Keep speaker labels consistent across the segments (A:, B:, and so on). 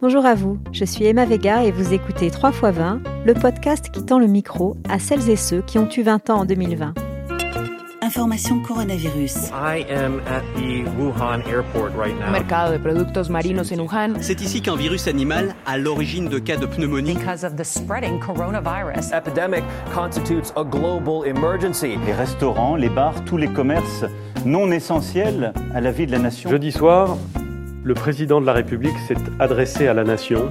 A: Bonjour à vous, je suis Emma Vega et vous écoutez 3 x 20, le podcast qui tend le micro à celles et ceux qui ont eu 20 ans en 2020.
B: Information coronavirus.
C: I am at the Wuhan airport right now.
D: Mercado de productos marinos en Wuhan.
E: C'est ici qu'un virus animal a l'origine de cas de pneumonie.
F: Because of the spreading coronavirus.
C: Epidemic constitutes a global emergency.
G: Les restaurants, les bars, tous les commerces non essentiels à la vie de la nation.
H: Jeudi soir, le président de la République s'est adressé à la nation.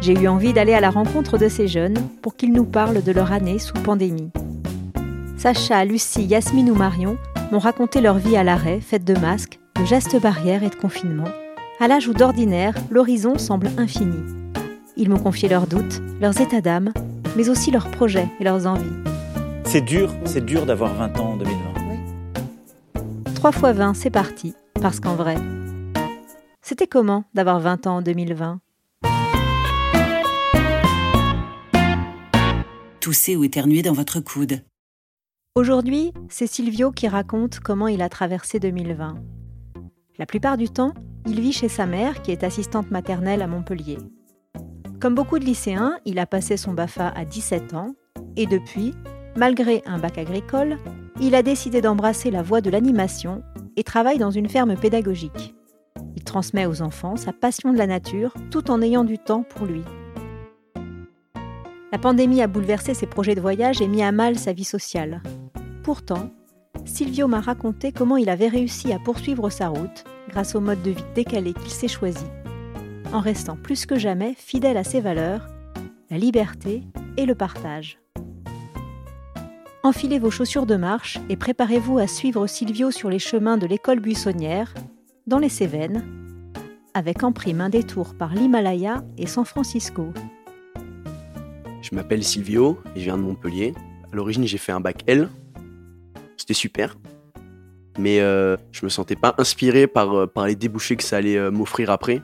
A: J'ai eu envie d'aller à la rencontre de ces jeunes pour qu'ils nous parlent de leur année sous pandémie. Sacha, Lucie, Yasmine ou Marion m'ont raconté leur vie à l'arrêt, faite de masques, de gestes barrières et de confinement, à l'âge où d'ordinaire, l'horizon semble infini. Ils m'ont confié leurs doutes, leurs états d'âme, mais aussi leurs projets et leurs envies.
I: C'est dur, c'est dur d'avoir 20 ans en 2020.
A: 3 x 20, c'est parti, parce qu'en vrai, c'était comment d'avoir 20 ans en 2020
B: Toussez ou éternuer dans votre coude.
A: Aujourd'hui, c'est Silvio qui raconte comment il a traversé 2020. La plupart du temps, il vit chez sa mère, qui est assistante maternelle à Montpellier. Comme beaucoup de lycéens, il a passé son BAFA à 17 ans, et depuis, malgré un bac agricole, il a décidé d'embrasser la voie de l'animation et travaille dans une ferme pédagogique. Transmet aux enfants sa passion de la nature tout en ayant du temps pour lui. La pandémie a bouleversé ses projets de voyage et mis à mal sa vie sociale. Pourtant, Silvio m'a raconté comment il avait réussi à poursuivre sa route grâce au mode de vie décalé qu'il s'est choisi, en restant plus que jamais fidèle à ses valeurs, la liberté et le partage. Enfilez vos chaussures de marche et préparez-vous à suivre Silvio sur les chemins de l'école buissonnière, dans les Cévennes, avec en prime un détour par l'Himalaya et San Francisco.
E: Je m'appelle Silvio je viens de Montpellier. À l'origine, j'ai fait un bac L. C'était super. Mais euh, je me sentais pas inspiré par, euh, par les débouchés que ça allait euh, m'offrir après.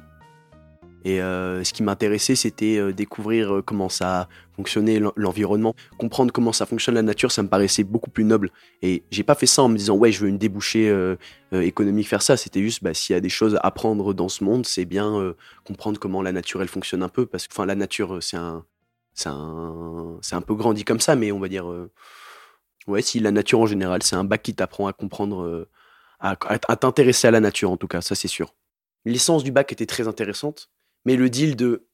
E: Et euh, ce qui m'intéressait, c'était euh, découvrir euh, comment ça fonctionnait l'en- l'environnement. Comprendre comment ça fonctionne la nature, ça me paraissait beaucoup plus noble. Et j'ai pas fait ça en me disant, ouais, je veux une débouchée euh, économique faire ça. C'était juste, bah, s'il y a des choses à apprendre dans ce monde, c'est bien comprendre comment la nature, elle fonctionne un peu. Parce que enfin, la nature, c'est un, c'est un, c'est un peu grandi comme ça, mais on va dire, ouais, si la nature en général, c'est un bac qui t'apprend à comprendre, à- à t'intéresser à la nature en tout cas, ça c'est sûr. L'essence du bac était très intéressante, mais le deal de,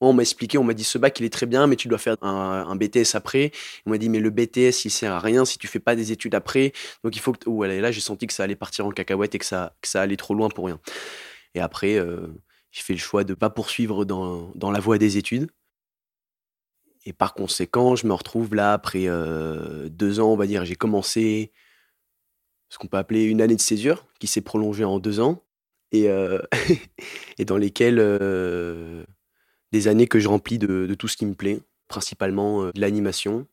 E: on m'a expliqué, on m'a dit ce bac il est très bien, mais tu dois faire un, BTS après. On m'a dit mais le BTS il sert à rien si tu fais pas des études après, donc il faut que, ouais, là j'ai senti que ça allait partir en cacahuète et que ça, que ça allait trop loin pour rien. Et après, euh, j'ai fait le choix de pas poursuivre dans, dans la voie des études. Et par conséquent, je me retrouve là après euh, deux ans, on va dire, j'ai commencé ce qu'on peut appeler une année de césure, qui s'est prolongée en deux ans, et, euh, et dans lesquelles euh, des années que je remplis de, tout ce qui me plaît, principalement euh, de l'animation.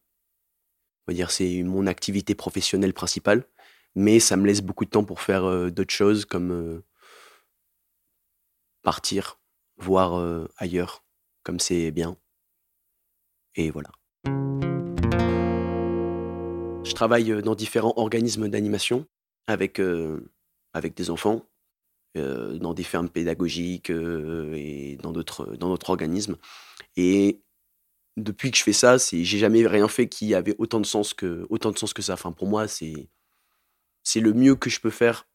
E: On va dire c'est mon activité professionnelle principale, mais ça me laisse beaucoup de temps pour faire d'autres choses comme partir, voir ailleurs, comme c'est bien. Et voilà. Je travaille dans différents organismes d'animation avec, avec des enfants, euh, dans des fermes pédagogiques euh, et dans d'autres dans d'autres organismes. Et depuis que je fais ça, c'est j'ai jamais rien fait qui avait autant de sens que autant de sens que ça. Enfin, pour moi, c'est c'est le mieux que je peux faire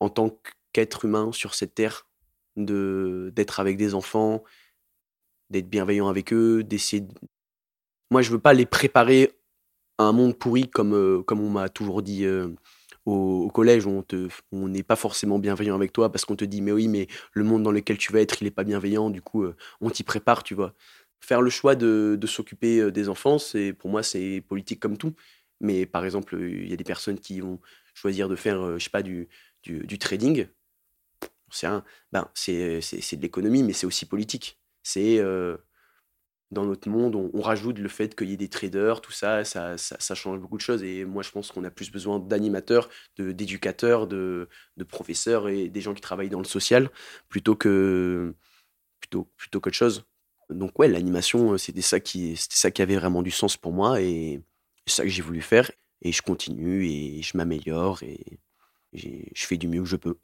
E: en tant qu'être humain sur cette terre, de d'être avec des enfants, d'être bienveillant avec eux, d'essayer. de- Moi, je veux pas les préparer à un monde pourri comme euh, comme on m'a toujours dit au, collège on te on n'est pas forcément bienveillant avec toi parce qu'on te dit mais oui mais le monde dans lequel tu vas être il est pas bienveillant. Du coup euh, on t'y prépare tu vois. Faire le choix de, s'occuper euh, des enfants c'est pour moi c'est politique comme tout. Mais par exemple il y a des personnes qui vont choisir de faire euh, je sais pas du du, trading. Ben c'est c'est c'est de l'économie mais c'est aussi politique. C'est dans notre monde, on, rajoute le fait qu'il y ait des traders, tout ça, ça, change beaucoup de choses. Et moi, je pense qu'on a plus besoin d'animateurs, d'éducateurs, de, de professeurs et des gens qui travaillent dans le social plutôt que plutôt plutôt qu'autre chose. Donc ouais, l'animation, euh, c'était ça qui c'était ça qui avait vraiment du sens pour moi et c'est ça que j'ai voulu faire. Et je continue et je m'améliore et je fais du mieux que je peux.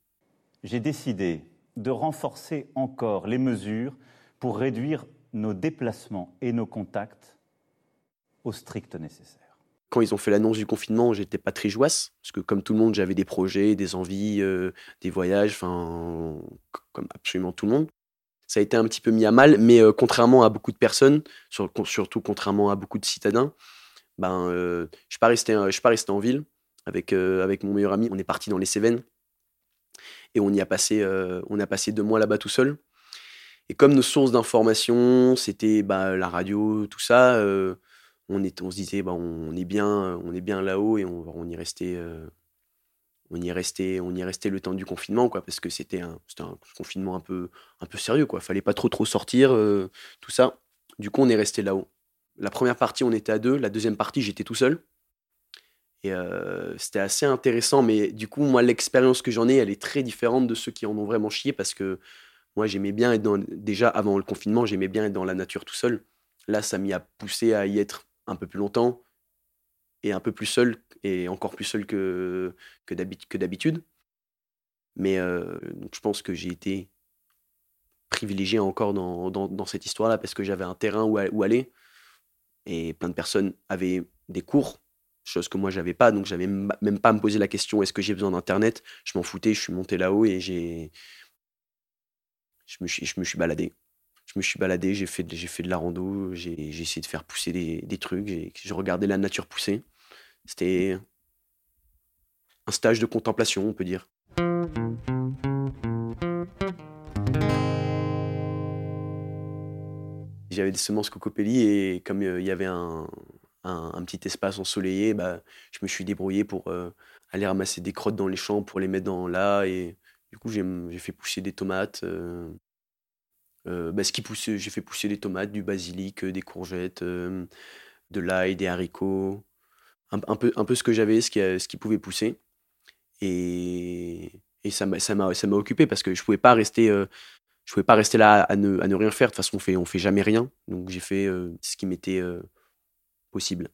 G: J'ai décidé de renforcer encore les mesures pour réduire nos déplacements et nos contacts au strict nécessaire.
E: Quand ils ont fait l'annonce du confinement, j'étais pas très joasse, parce que comme tout le monde, j'avais des projets, des envies, euh, des voyages, comme absolument tout le monde. Ça a été un petit peu mis à mal, mais euh, contrairement à beaucoup de personnes, sur- surtout contrairement à beaucoup de citadins, ben, euh, je je suis pas resté en ville avec, avec mon meilleur ami. On est parti dans les Cévennes et on y a passé, on a passé deux mois là-bas tout seul. Et comme nos sources d'information, c'était bah, la radio, tout ça, euh, on, est, on se disait, bah, on est bien, on est bien là-haut et on, on y restait, euh, on y restait, on y restait le temps du confinement, quoi, parce que c'était un, confinement un peu, un peu sérieux, quoi. Fallait pas trop trop sortir, euh, tout ça. Du coup, on est resté là-haut. La première partie, on était à deux. La deuxième partie, j'étais tout seul. Et euh, c'était assez intéressant, mais du coup, moi, l'expérience que j'en ai, elle est très différente de ceux qui en ont vraiment chié parce que moi, j'aimais bien être dans. Déjà, avant le confinement, j'aimais bien être dans la nature tout seul. Là, ça m'y a poussé à y être un peu plus longtemps et un peu plus seul et encore plus seul que, que d'habit- que d'habitude. Mais euh, je pense que j'ai été privilégié encore dans, cette histoire-là parce que j'avais un terrain où, aller et plein de personnes avaient des cours, chose que moi j'avais pas, donc j'avais m- même pas à me poser la question est-ce que j'ai besoin d'internet? Je m'en foutais, je suis monté là-haut et j'ai, je me suis, baladé. Je me suis baladé, j'ai fait, de- la rando, j'ai essayé de faire pousser des, trucs, j'ai regardé la nature pousser. C'était un stage de contemplation, on peut dire. J'avais des semences cocopelli et comme euh, il y avait un petit espace ensoleillé, bah, je me suis débrouillé pour euh, aller ramasser des crottes dans les champs pour les mettre dans là. Et du coup, j'ai fait pousser des tomates. euh, euh, bah, ce qui poussait, j'ai fait pousser des tomates, du basilic, euh, des courgettes, de l'ail, des haricots. Un, peu, un peu ce que j'avais, ce qui, ce qui pouvait pousser. Et, ça m'a occupé parce que je pouvais pouvais pas rester là à ne, à ne rien faire. De toute façon, on fait, on fait jamais rien. Donc j'ai fait ce qui m'était possible.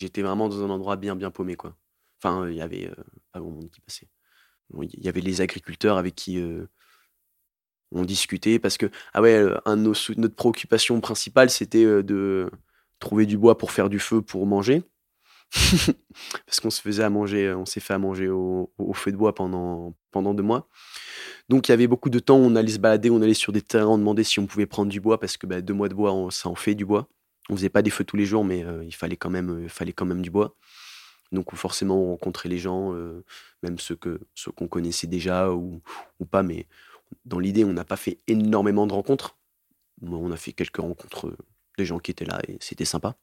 E: J'étais vraiment dans un endroit bien, bien paumé, quoi. Enfin, il y avait pas grand monde qui passait. Il y avait les agriculteurs avec qui euh, on discutait parce que, ah ouais, euh, notre préoccupation principale, c'était euh, de trouver du bois pour faire du feu pour manger. parce qu'on se faisait manger, on s'est fait à manger au, feu de bois pendant, deux mois. Donc il y avait beaucoup de temps, on allait se balader, on allait sur des terrains, on demandait si on pouvait prendre du bois parce que bah, deux mois de bois, ça en fait du bois. On faisait pas des feux tous les jours, mais il fallait quand même, fallait quand même du bois. Donc forcément, on rencontrait les gens, euh, même ceux que ceux qu'on connaissait déjà ou, ou pas, mais dans l'idée, on n'a pas fait énormément de rencontres. Bon, on a fait quelques rencontres euh, de gens qui étaient là et c'était sympa.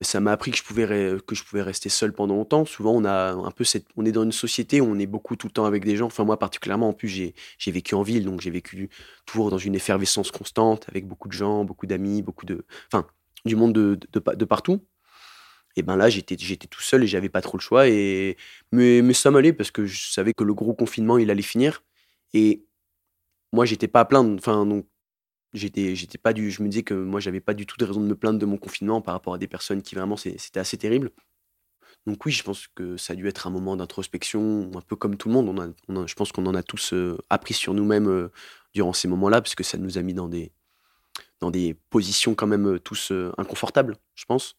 E: Ça m'a appris que je, pouvais que je pouvais rester seul pendant longtemps. Souvent, on, a un peu on est dans une société où on est beaucoup tout le temps avec des gens. Enfin, moi, particulièrement, en plus, j'ai vécu en ville, donc j'ai vécu toujours dans une effervescence constante, avec beaucoup de gens, beaucoup d'amis, beaucoup de. Enfin, du monde de, de partout. Et ben là, j'étais tout seul et j'avais pas trop le choix. Et... Mais, mais ça m'allait parce que je savais que le gros confinement, il allait finir. Et moi, j'étais pas à plaindre. Enfin, donc, j'étais j'étais pas du je me disais que moi j'avais pas du tout de raison de me plaindre de mon confinement par rapport à des personnes qui vraiment c'était assez terrible donc oui je pense que ça a dû être un moment d'introspection un peu comme tout le monde on a, je pense qu'on en a tous euh, appris sur nous-mêmes euh, durant ces moments-là parce que ça nous a mis dans des dans des positions quand même euh, tous inconfortables je pense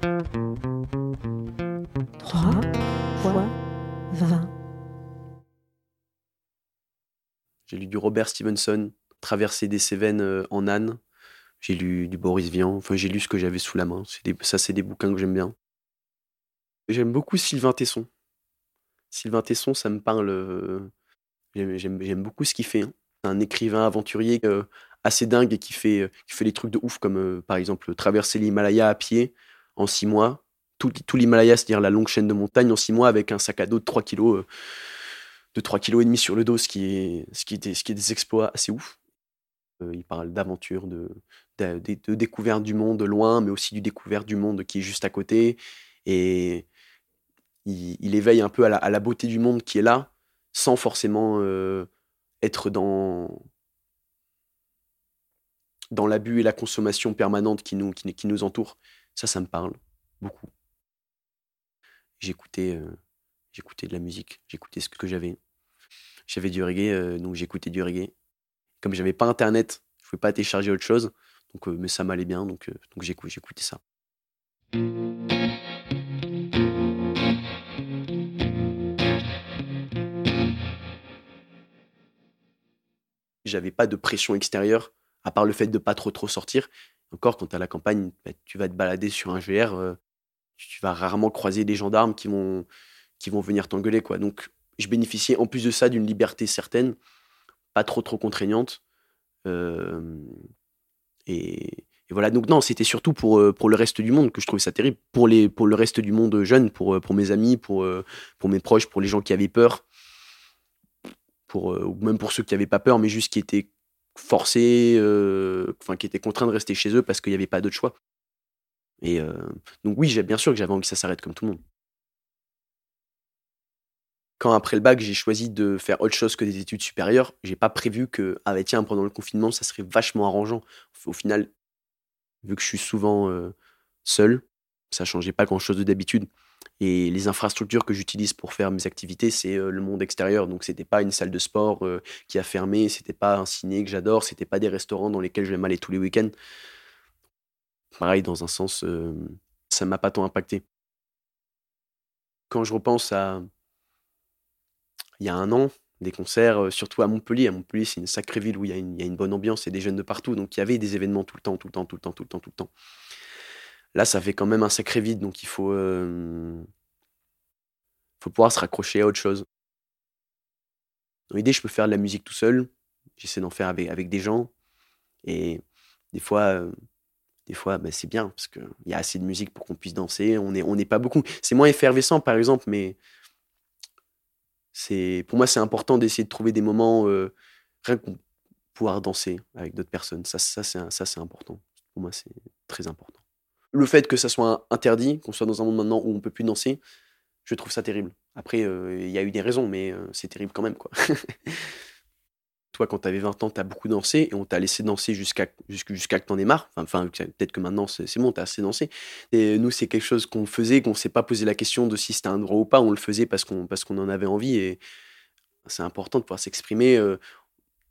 A: 3 fois 20.
E: j'ai lu du Robert Stevenson Traverser des Cévennes euh, en âne j'ai lu du Boris Vian enfin j'ai lu ce que j'avais sous la main des- ça c'est des bouquins que j'aime bien J'aime beaucoup Sylvain Tesson. Sylvain Tesson, ça me parle. euh, J'aime beaucoup ce qu'il fait. hein. C'est un écrivain aventurier euh, assez dingue et qui fait, qui fait des trucs de ouf, comme par exemple traverser l'Himalaya à pied en six mois. Tout, l'Himalaya, c'est-à-dire la longue chaîne de montagne en six mois avec un sac à dos de 3 kilos, euh, de 3 kilos et demi sur le dos, ce qui est, ce qui est, des, ce qui est des exploits assez ouf. Euh, il parle d'aventure, de, de, découverte du monde loin, mais aussi du découverte du monde qui est juste à côté. Et il, il éveille un peu à la, à la beauté du monde qui est là, sans forcément euh, être dans, dans l'abus et la consommation permanente qui nous, qui, qui nous entoure. Ça, ça me parle beaucoup. J'écoutais euh, j'écoutais de la musique, j'écoutais ce que j'avais. j'avais du reggae, euh, donc j'écoutais du reggae. Comme j'avais pas internet, je pouvais pas télécharger autre chose, donc, euh, mais ça m'allait bien, donc, donc j'écou- j'écoutais ça. J'avais pas de pression extérieure, à part le fait de pas trop trop sortir. Encore, quand tu à la campagne, bah, tu vas te balader sur un GR, euh, tu vas rarement croiser des gendarmes qui vont, venir t'engueuler. quoi. Donc, je bénéficiais en plus de ça d'une liberté certaine, pas trop contraignante. Euh, et, voilà, donc non, c'était surtout pour, euh, pour le reste du monde que je trouvais ça terrible. Pour, les, pour le reste du monde jeune, pour, pour mes amis, pour, pour mes proches, pour les gens qui avaient peur, pour, ou même pour ceux qui n'avaient pas peur, mais juste qui étaient forcés, euh, enfin qui étaient contraints de rester chez eux parce qu'il n'y avait pas d'autre choix. Et euh, donc oui, bien sûr que j'avais envie que ça s'arrête comme tout le monde. Quand après le bac, j'ai choisi de faire autre chose que des études supérieures, j'ai pas prévu que, ah bah tiens, pendant le confinement, ça serait vachement arrangeant. Au final, vu que je suis souvent euh, seul, ça changeait pas grand-chose de d'habitude. Et les infrastructures que j'utilise pour faire mes activités, c'est euh, le monde extérieur. Donc c'était pas une salle de sport euh, qui a fermé, c'était pas un ciné que j'adore, c'était pas des restaurants dans lesquels je vais aller tous les week-ends. Pareil, dans un sens, euh, ça m'a pas tant impacté. Quand je repense à il y a un an, des concerts, surtout à Montpellier. À Montpellier, c'est une sacrée ville où il y, a une, il y a bonne ambiance et des jeunes de partout. Donc il y avait des événements tout le temps, tout le temps, tout le temps, tout le temps, tout le temps. Là, ça fait quand même un sacré vide, donc il faut, euh, faut pouvoir se raccrocher à autre chose. Dans l'idée, je peux faire de la musique tout seul. J'essaie d'en faire avec, des gens. Et des fois, euh, des fois bah, c'est bien parce qu'il y a assez de musique pour qu'on puisse danser. On n'est pas beaucoup. C'est moins effervescent, par exemple, mais pour moi, c'est important d'essayer de trouver des moments euh, rien que pouvoir danser avec d'autres personnes. Ça, ça, c'est important. Pour moi, c'est très important. Le fait que ça soit interdit, qu'on soit dans un monde maintenant où on peut plus danser, je trouve ça terrible. Après, euh, il y a eu des raisons, mais euh, c'est terrible quand même, quoi. Toi, quand tu avais 20 ans, tu as beaucoup dansé et on t'a laissé danser jusqu'à jusqu'- jusqu'à que t'en aies marre. Enfin, peut-être que maintenant, c'est bon, t'as assez dansé. Et nous, c'est quelque chose qu'on faisait, qu'on s'est pas posé la question de si c'était un droit ou pas. On le faisait parce qu'on parce qu'on en avait envie et c'est important de pouvoir s'exprimer, euh,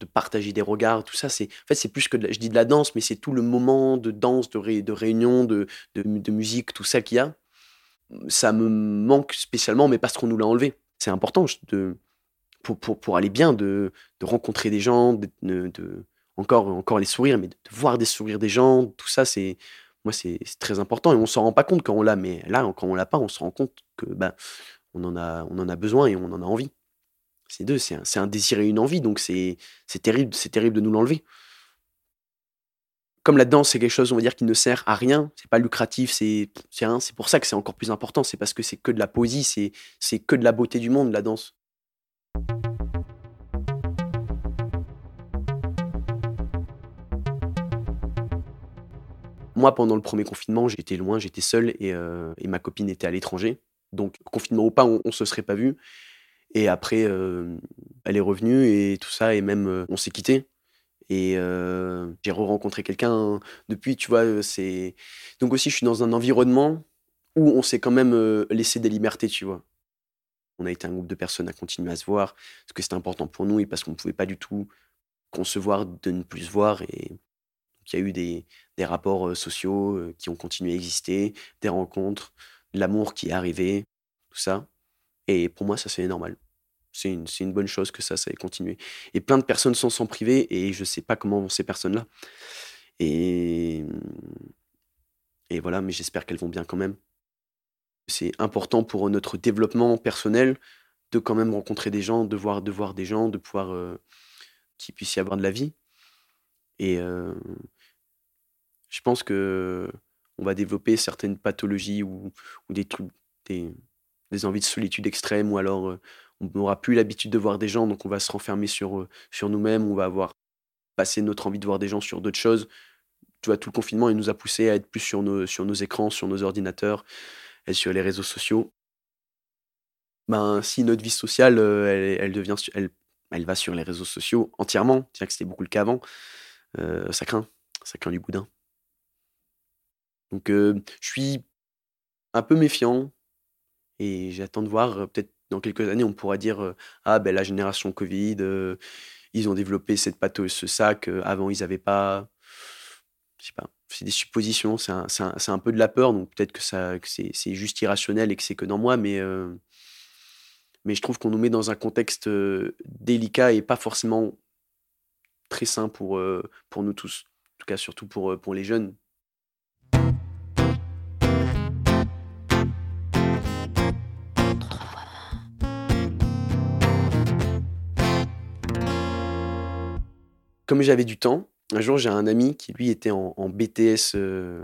E: de partager des regards, tout ça. C'est en fait, plus que je dis de la danse, mais c'est tout le moment de danse, de, de réunion, de, de, musique, tout ça qu'il y a. Ça me manque spécialement, mais parce qu'on nous l'a enlevé. C'est important de, pour, pour, pour aller bien, de, rencontrer des gens, de, encore, encore les sourires, mais de, voir des sourires des gens, tout ça, c'est moi, c'est très important et on s'en rend pas compte quand on l'a, mais là, quand on l'a pas, on se rend compte que ben, on en a, on en a besoin et on en a envie. C'est deux, c'est un, désir et une envie, donc c'est terrible, c'est terrible de nous l'enlever. Comme la danse, c'est quelque chose, on va dire, qui ne sert à rien, c'est pas lucratif, c'est rien. C'est pour ça que c'est encore plus important, c'est parce que c'est que de la poésie, c'est que de la beauté du monde, la danse. Moi, pendant le premier confinement, j'étais loin, j'étais seul et, euh, ma copine était à l'étranger. Donc, confinement ou pas, on, on se serait pas vu. Et après, euh, elle est revenue et tout ça, et même euh, on s'est quitté. Et euh, j'ai re-rencontré quelqu'un depuis, tu vois. c'est donc aussi, je suis dans un environnement où on s'est quand même laissé des libertés, tu vois. On a été un groupe de personnes à continuer à se voir parce que c'était important pour nous et parce qu'on ne pouvait pas du tout concevoir de ne plus se voir. Et il y a eu des, des rapports sociaux qui ont continué à exister, des rencontres, de l'amour qui est arrivé, tout ça. Et pour moi, ça, c'est normal. C'est une, une bonne chose que ça, ça ait continué. Et plein de personnes s'en sont privées et je ne sais pas comment vont ces personnes-là. Et, et voilà, mais j'espère qu'elles vont bien quand même. C'est important pour notre développement personnel de quand même rencontrer des gens, de voir, de voir des gens, de pouvoir euh, qu'il puisse y avoir de la vie. Et euh, je pense que on va développer certaines pathologies ou, ou des trucs, des, des envies de solitude extrême, ou alors euh, on n'aura plus l'habitude de voir des gens, donc on va se renfermer sur, euh, sur nous-mêmes, on va avoir passé notre envie de voir des gens sur d'autres choses. Tu vois, tout le confinement, il nous a poussé à être plus sur nos, sur nos écrans, sur nos ordinateurs, et sur les réseaux sociaux. Ben, si notre vie sociale, euh, elle, elle devient, elle, elle va sur les réseaux sociaux entièrement, c'est-à-dire que c'était beaucoup le cas avant, ça craint, ça craint du boudin. Donc, je suis un peu méfiant et j'attends de voir peut-être Dans quelques années, on pourra dire Ah, ben la génération Covid, ils ont développé cette pâte, ce sac, avant ils n'avaient pas. Je sais pas, c'est des suppositions, c'est un, un- un peu de la peur, donc peut-être que, que c'est, juste irrationnel et que c'est que dans moi, mais, mais je trouve qu'on nous met dans un contexte délicat et pas forcément très sain pour, pour nous tous. En tout cas, surtout pour, pour les jeunes. Comme j'avais du temps, un jour j'ai un ami qui lui était en, BTS euh,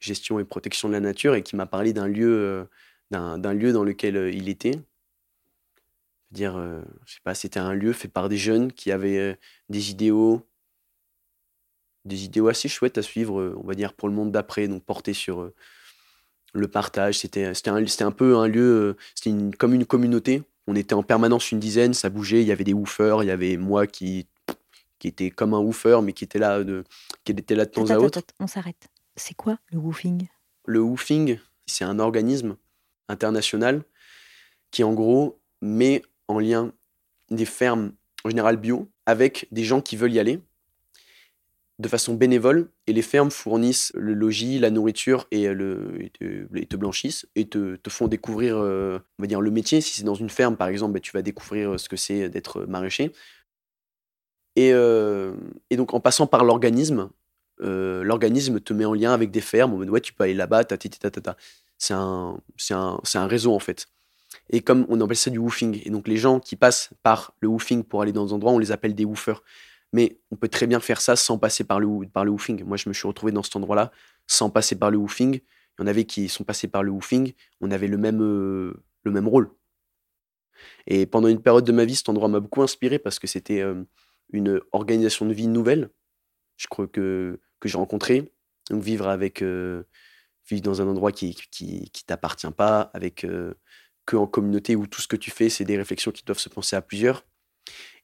E: gestion et protection de la nature et qui m'a parlé d'un lieu, euh, lieu dans lequel euh, il était. Dire, je sais pas, c'était un lieu fait par des jeunes qui avaient des idéaux, des idéaux assez chouettes à suivre, on va dire, pour le monde d'après, donc portés sur le partage. C'était, un, un peu un lieu, c'était comme une communauté. On était en permanence une dizaine, ça bougeait, il y avait des woofers, il y avait moi qui, qui était comme un woofer, mais qui était là de, qui était là de temps
A: Attends,
E: à
A: attends,
E: autre.
A: attends, on s'arrête. C'est quoi le woofing?
E: Le woofing, c'est un organisme international qui, en gros, met en lien des fermes, en général bio, avec des gens qui veulent y aller de façon bénévole. Et les fermes fournissent le logis, la nourriture et, le, et te, et te blanchissent et te, te font découvrir, euh, on va dire, le métier. Si c'est dans une ferme, par exemple, ben, tu vas découvrir ce que c'est d'être maraîcher. Et, euh, et donc, en passant par l'organisme, euh, l'organisme te met en lien avec des fermes. En mode, ouais, tu peux aller là-bas, ta, ta, ta, ta. C'est un, réseau, en fait. Et comme on appelle ça du woofing. Et donc, les gens qui passent par le woofing pour aller dans des endroits, on les appelle des woofers. Mais on peut très bien faire ça sans passer par le, par le woofing. Moi, je me suis retrouvé dans cet endroit-là sans passer par le woofing. Il y en avait qui sont passés par le woofing. On avait le même, euh, le même rôle. Et pendant une période de ma vie, cet endroit m'a beaucoup inspiré parce que c'était une organisation de vie nouvelle. Je crois que, que j'ai rencontré. Donc vivre avec, euh, vivre dans un endroit qui, qui, qui t'appartient pas, avec euh, que en communauté où tout ce que tu fais, c'est des réflexions qui doivent se penser à plusieurs.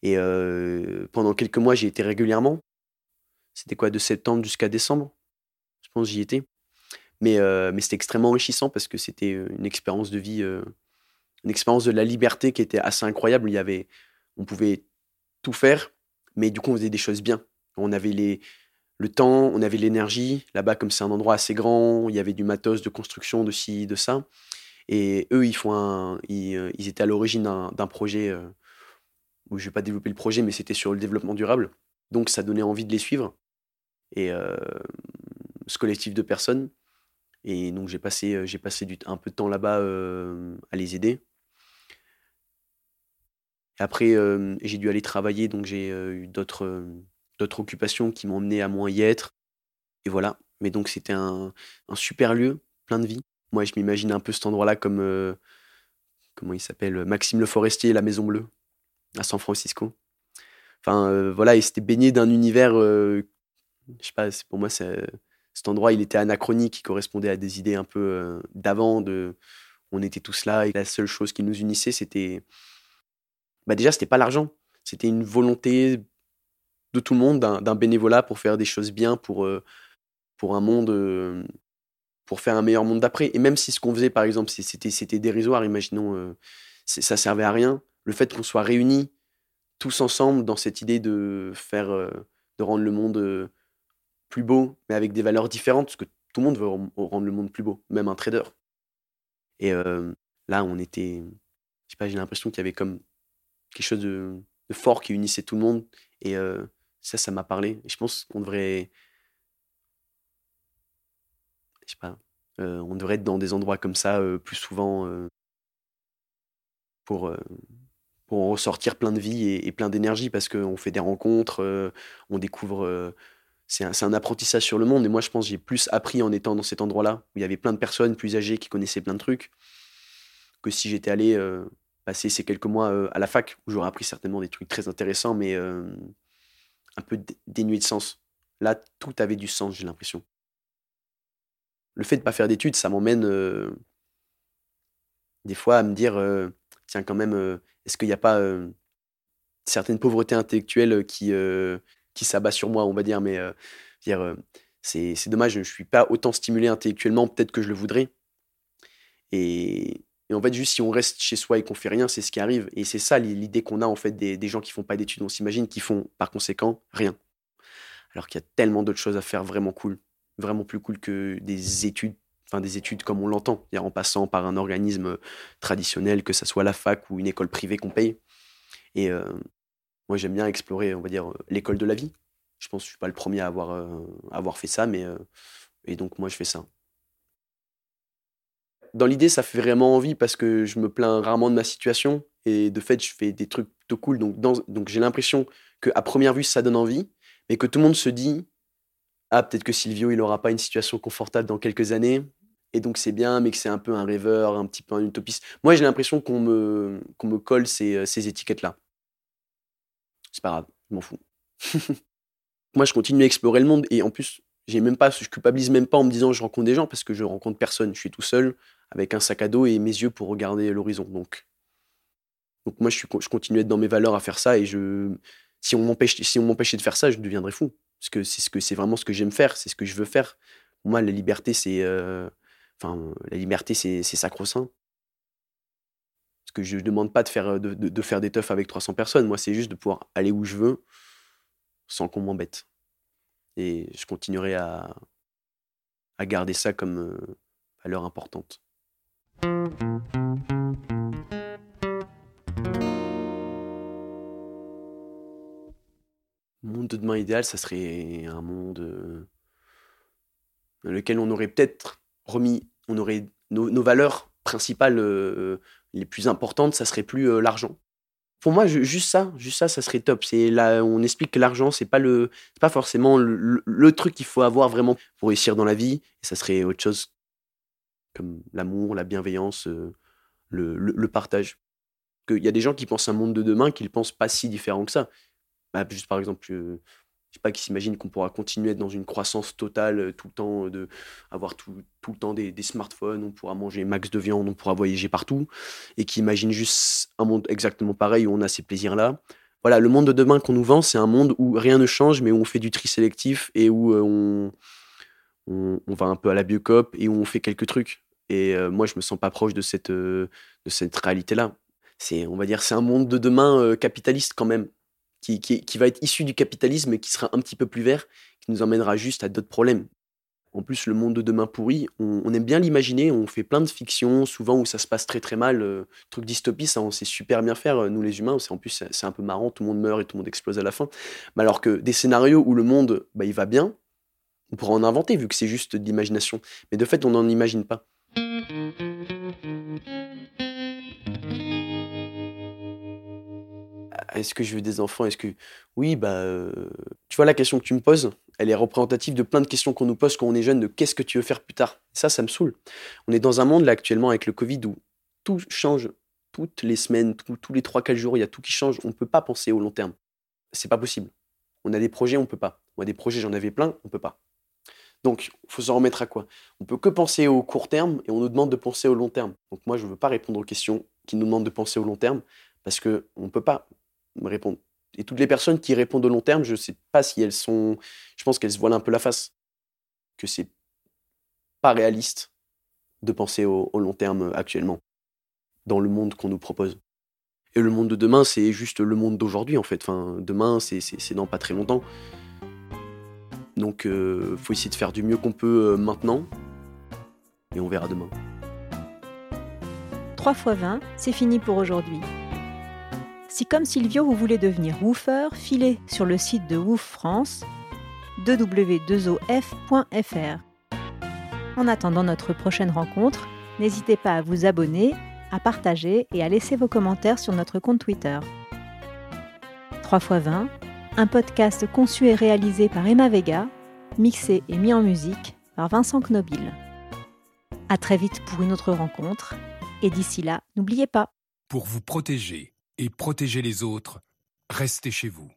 E: Et euh, pendant quelques mois, j'y étais régulièrement. C'était quoi, de septembre jusqu'à décembre? Je pense j'y étais. Mais, euh, mais c'était extrêmement enrichissant parce que c'était une expérience de vie, une expérience de la liberté qui était assez incroyable. Il y avait, on pouvait tout faire, mais du coup, on faisait des choses bien. On avait le temps, on avait l'énergie. Là-bas, comme c'est un endroit assez grand, il y avait du matos de construction, de ci, de ça. Et eux, ils, euh, étaient à l'origine d'un projet euh, où je vais pas développer le projet, mais c'était sur le développement durable. Donc, ça donnait envie de les suivre. Et euh, ce collectif de personnes. Et donc, j'ai passé, euh, un peu de temps là-bas à les aider. Après, euh, j'ai dû aller travailler, donc j'ai euh, eu d'autres euh, d'autres occupations qui m'ont mené à moins y être. Et voilà. Mais donc, c'était un, un super lieu, plein de vie. Moi, je m'imagine un peu cet endroit-là comme. comment il s'appelle Maxime Le Forestier, La Maison Bleue, à San Francisco. Enfin, voilà, et c'était baigné d'un univers. je sais pas, pour moi, cet endroit, il était anachronique, il correspondait à des idées un peu d'avant, de. On était tous là, et la seule chose qui nous unissait, c'était. Bah déjà, c'était pas l'argent, c'était une volonté de tout le monde, d'un bénévolat pour faire des choses bien, pour, euh, pour un monde, euh, pour faire un meilleur monde d'après. Et même si ce qu'on faisait, par exemple, c'était dérisoire, imaginons, euh, ça servait à rien, le fait qu'on soit réunis tous ensemble dans cette idée de faire, de rendre le monde plus beau, mais avec des valeurs différentes, parce que tout le monde veut rendre le monde plus beau, même un trader. Et là, on était, je sais pas, j'ai l'impression qu'il y avait comme quelque chose de, fort qui unissait tout le monde. Et euh, ça, ça m'a parlé. Je pense qu'on devrait, euh, on devrait être dans des endroits comme ça euh, plus souvent pour, pour ressortir plein de vie et, plein d'énergie parce qu'on fait des rencontres, on découvre. c'est un, c'est un apprentissage sur le monde. Et moi, je pense que j'ai plus appris en étant dans cet endroit-là où il y avait plein de personnes plus âgées qui connaissaient plein de trucs que si j'étais allé passer ces quelques mois euh, à la fac où j'aurais appris certainement des trucs très intéressants, mais euh, un peu dé- dénués de sens. Là, tout avait du sens, j'ai l'impression. Le fait de ne pas faire d'études, ça m'emmène euh, des fois à me dire tiens, quand même, est-ce qu'il n'y a pas certaines pauvretés intellectuelles qui, qui s'abat sur moi, on va dire, mais dire, c'est c'est dommage, je ne suis pas autant stimulé intellectuellement, peut-être que je le voudrais. Et, Et en fait, juste si on reste chez soi et qu'on fait rien, c'est ce qui arrive. Et c'est ça l'idée qu'on a en fait des, gens qui font pas d'études. On s'imagine qu'ils font par conséquent rien. Alors qu'il y a tellement d'autres choses à faire vraiment cool, vraiment plus cool que des études, enfin des études comme on l'entend, en passant par un organisme traditionnel, que ça soit la fac ou une école privée qu'on paye. Et euh, moi, j'aime bien explorer, on va dire, l'école de la vie. Je pense que je suis pas le premier à avoir, euh, avoir fait ça, mais euh, et donc moi, je fais ça. Dans l'idée, ça fait vraiment envie parce que je me plains rarement de ma situation et de fait, je fais des trucs plutôt cool. Donc, donc j'ai l'impression qu'à première vue, ça donne envie, mais que tout le monde se dit Ah, peut-être que Silvio, il n'aura pas une situation confortable dans quelques années. Et donc, c'est bien, mais que c'est un peu un rêveur, un petit peu un utopiste. Moi, j'ai l'impression qu'on me, me colle ces, euh, ces étiquettes-là. C'est pas grave, je m'en fous. Moi, je continue à explorer le monde et en plus, j'ai même pas, je culpabilise même pas en me disant je rencontre des gens parce que je rencontre personne. Je suis tout seul avec un sac à dos et mes yeux pour regarder l'horizon. Donc, donc moi, je, continue à être dans mes valeurs à faire ça et je, si on m'empêche, si m'empêchait de faire ça, je deviendrais fou parce que c'est vraiment ce que j'aime faire, c'est ce que je veux faire. Pour moi, la liberté, c'est, euh, sacro-saint. Parce que je ne demande pas de faire, de faire des teufs avec 300 personnes. Moi, c'est juste de pouvoir aller où je veux sans qu'on m'embête. Et je continuerai à, à garder ça comme euh, valeur importante. Monde de demain idéal, ça serait un monde euh, dans lequel on aurait peut-être remis, on aurait nos, valeurs principales euh, les plus importantes, ça serait plus euh, l'argent. Pour moi, ju- juste ça, juste ça, serait top. C'est là, on explique que l'argent, c'est pas le, pas forcément le, truc qu'il faut avoir vraiment pour réussir dans la vie. Ça serait autre chose comme l'amour, la bienveillance, euh, le, le- le partage. Il y a des gens qui pensent un monde de demain qui ne pensent pas si différent que ça. Bah, juste par exemple, euh, je sais pas, qui s'imaginent qu'on pourra continuer à être dans une croissance totale euh, tout le temps, euh, de avoir tout, tout le temps des, smartphones, on pourra manger max de viande, on pourra voyager partout, et qui imaginent juste un monde exactement pareil où on a ces plaisirs-là. Voilà, le monde de demain qu'on nous vend, c'est un monde où rien ne change, mais où on fait du tri sélectif et où on, on, on va un peu à la biocop et où on fait quelques trucs. Et euh, moi, je me sens pas proche de cette, euh, cette réalité-là. C'est, on va dire, c'est un monde de demain euh, capitaliste quand même, qui, qui, qui va être issu du capitalisme et qui sera un petit peu plus vert, qui nous emmènera juste à d'autres problèmes. En plus, le monde de demain pourri, on, on aime bien l'imaginer, on fait plein de fictions, souvent où ça se passe très très mal. Truc dystopie, ça on sait super bien faire, nous les humains, c'est en plus c'est un peu marrant, tout le monde meurt et tout le monde explose à la fin. Mais alors que des scénarios où le monde, bah, il va bien, on pourra en inventer vu que c'est juste de l'imagination. Mais de fait, on n'en imagine pas. Est-ce que je veux des enfants? Oui, bah, euh, tu vois la question que tu me poses, elle est représentative de plein de questions qu'on nous pose quand on est jeune de qu'est-ce que tu veux faire plus tard? Ça, ça me saoule. On est dans un monde là actuellement avec le Covid où tout change toutes les semaines, tous les 3-4 jours, il y a tout qui change. On ne peut pas penser au long terme. C'est pas possible. On a des projets, on peut pas. Moi, des projets, j'en avais plein, on peut pas. Donc, il faut s'en remettre à quoi? On peut que penser au court terme et on nous demande de penser au long terme. Donc moi, je ne veux pas répondre aux questions qui nous demandent de penser au long terme parce que on peut pas me répondre. Et toutes les personnes qui répondent au long terme, je ne sais pas si elles sont. Je pense qu'elles se voilent un peu la face. Que c'est pas réaliste de penser au, long terme actuellement dans le monde qu'on nous propose. Et le monde de demain, c'est juste le monde d'aujourd'hui en fait. Enfin, demain, c'est dans pas très longtemps. Donc, il faut essayer de faire du mieux qu'on peut euh, maintenant. Et on verra demain.
A: 3 x 20, c'est fini pour aujourd'hui. Si comme Silvio vous voulez devenir woofer, filez sur le site de Woof France www.2of.fr. En attendant notre prochaine rencontre, n'hésitez pas à vous abonner, à partager et à laisser vos commentaires sur notre compte Twitter. 3 x 20, un podcast conçu et réalisé par Emma Vega, mixé et mis en musique par Vincent Knobil. À très vite pour une autre rencontre. Et d'ici là, n'oubliez pas,
J: Pour vous protéger et protéger les autres, restez chez vous.